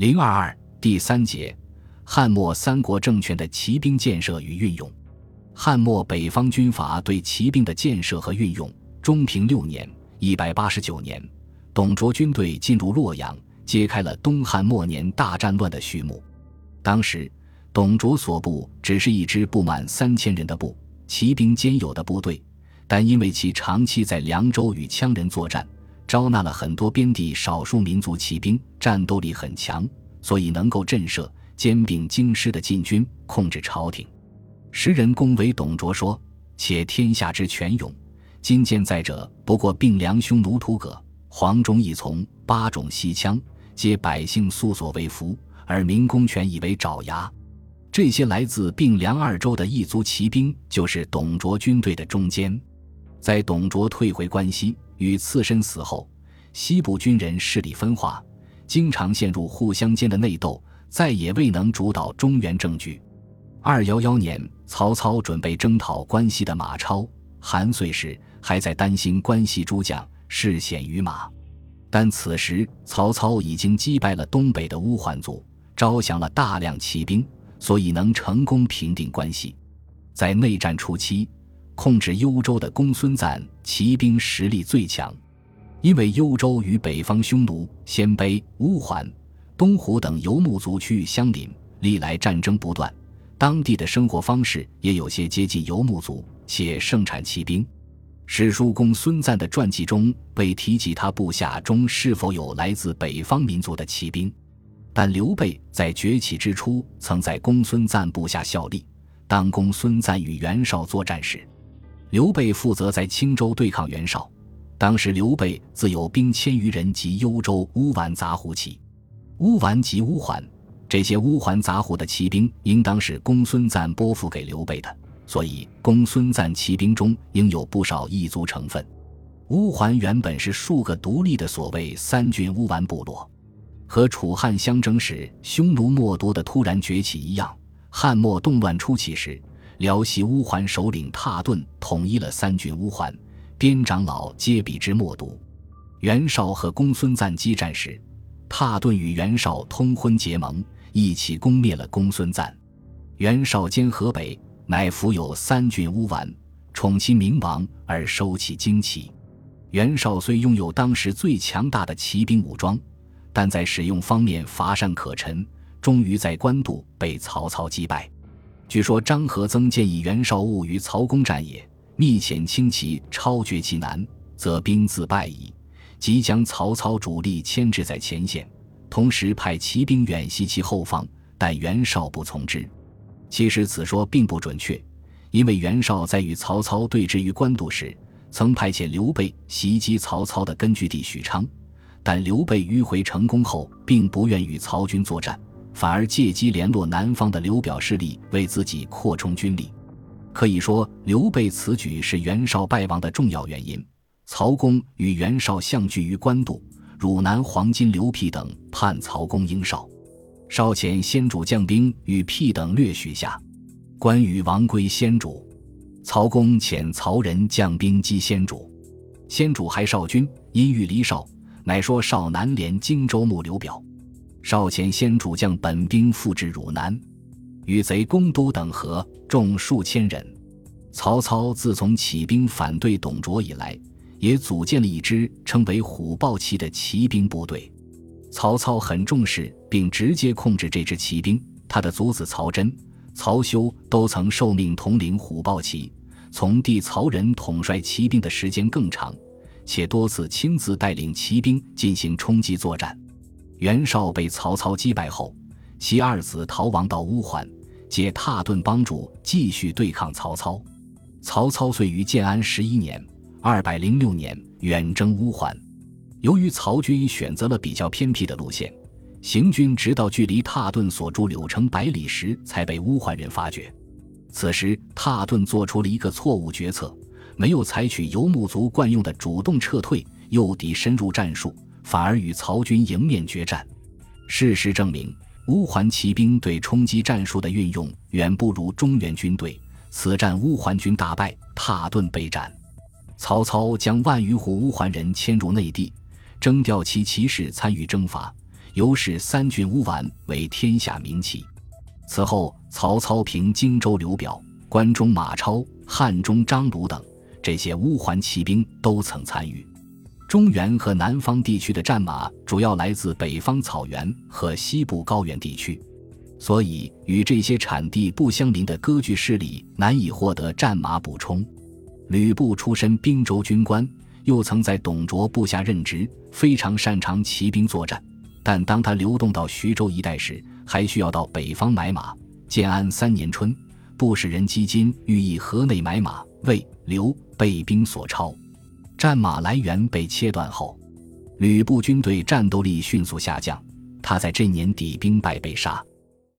零二二第三节，汉末三国政权的骑兵建设与运用。汉末北方军阀对骑兵的建设和运用。中平六年（一百八十九年），董卓军队进入洛阳，揭开了东汉末年大战乱的序幕。当时，董卓所部只是一支不满三千人的部，骑兵兼有的部队，但因为其长期在凉州与羌人作战。招纳了很多边地少数民族骑兵，战斗力很强，所以能够震慑、兼并京师的禁军，控制朝廷。时人恭维董卓说：“且天下之权勇，今见在者不过并梁匈奴屠葛、黄忠一从八种西羌，皆百姓素所为服，而民公权以为爪牙。”这些来自并梁二州的异族骑兵，就是董卓军队的中坚。在董卓退回关西。与刺身死后，西部军人势力分化，经常陷入互相间的内斗，再也未能主导中原政局。二幺幺年，曹操准备征讨关西的马超、韩遂时，还在担心关西诸将视险于马，但此时曹操已经击败了东北的乌桓族，招降了大量骑兵，所以能成功平定关西。在内战初期。控制幽州的公孙瓒骑兵实力最强，因为幽州与北方匈奴、鲜卑、乌桓、东胡等游牧族区域相邻，历来战争不断，当地的生活方式也有些接近游牧族，且盛产骑兵。史书公孙瓒的传记中未提及他部下中是否有来自北方民族的骑兵，但刘备在崛起之初曾在公孙瓒部下效力。当公孙瓒与袁绍作战时，刘备负责在青州对抗袁绍，当时刘备自有兵千余人及幽州乌丸杂胡骑，乌丸及乌桓，这些乌桓杂胡的骑兵应当是公孙瓒拨付给刘备的，所以公孙瓒骑兵中应有不少异族成分。乌桓原本是数个独立的所谓三郡乌丸部落，和楚汉相争时匈奴冒夺的突然崛起一样，汉末动乱初期时。辽西乌桓首领蹋顿统一了三郡乌桓，边长老皆比之默读。袁绍和公孙瓒激战时，蹋顿与袁绍通婚结盟，一起攻灭了公孙瓒。袁绍兼河北，乃俘有三郡乌丸，宠其明王而收其精骑。袁绍虽拥有当时最强大的骑兵武装，但在使用方面乏善可陈，终于在官渡被曹操击败。据说张合曾建议袁绍勿与曹公战也，密遣轻骑超绝其南，则兵自败矣。即将曹操主力牵制在前线，同时派骑兵远袭其后方，但袁绍不从之。其实此说并不准确，因为袁绍在与曹操对峙于官渡时，曾派遣刘备袭击曹操的根据地许昌，但刘备迂回成功后，并不愿与曹军作战。反而借机联络南方的刘表势力，为自己扩充军力。可以说，刘备此举是袁绍败亡的重要原因。曹公与袁绍相聚于官渡，汝南黄巾刘辟等叛曹公应绍，绍遣先主将兵与辟等略许下。关羽王归先主，曹公遣曹仁将兵击先主，先主还绍军，因欲离绍，乃说绍南连荆州牧刘表。少前先主将本兵复至汝南，与贼攻都等河，众数千人。曹操自从起兵反对董卓以来，也组建了一支称为虎豹骑的骑兵部队。曹操很重视并直接控制这支骑兵，他的祖子曹真、曹休都曾受命统领虎豹骑，从弟曹仁统帅骑兵的时间更长，且多次亲自带领骑兵进行冲击作战。袁绍被曹操击败后，其二子逃亡到乌桓，借蹋顿帮助继续对抗曹操。曹操遂于建安十一年（二百零六年）远征乌桓。由于曹军选择了比较偏僻的路线，行军直到距离蹋顿所住柳城百里时，才被乌桓人发觉。此时，蹋顿做出了一个错误决策，没有采取游牧族惯用的主动撤退、诱敌深入战术。反而与曹军迎面决战。事实证明，乌桓骑兵对冲击战术的运用远不如中原军队。此战乌桓军大败，蹋顿被斩。曹操将万余户乌桓人迁入内地，征调其骑士参与征伐，由是三郡乌丸为天下名骑。此后，曹操平荆州刘表、关中马超、汉中张鲁等这些乌桓骑兵都曾参与。中原和南方地区的战马主要来自北方草原和西部高原地区，所以与这些产地不相邻的割据势力难以获得战马补充。吕布出身并州军官，又曾在董卓部下任职，非常擅长骑兵作战。但当他流动到徐州一带时，还需要到北方买马。建安三年春，布使人基金欲以河内买马，为、刘备兵所超，战马来源被切断后，吕布军队战斗力迅速下降。他在这年底兵败被杀。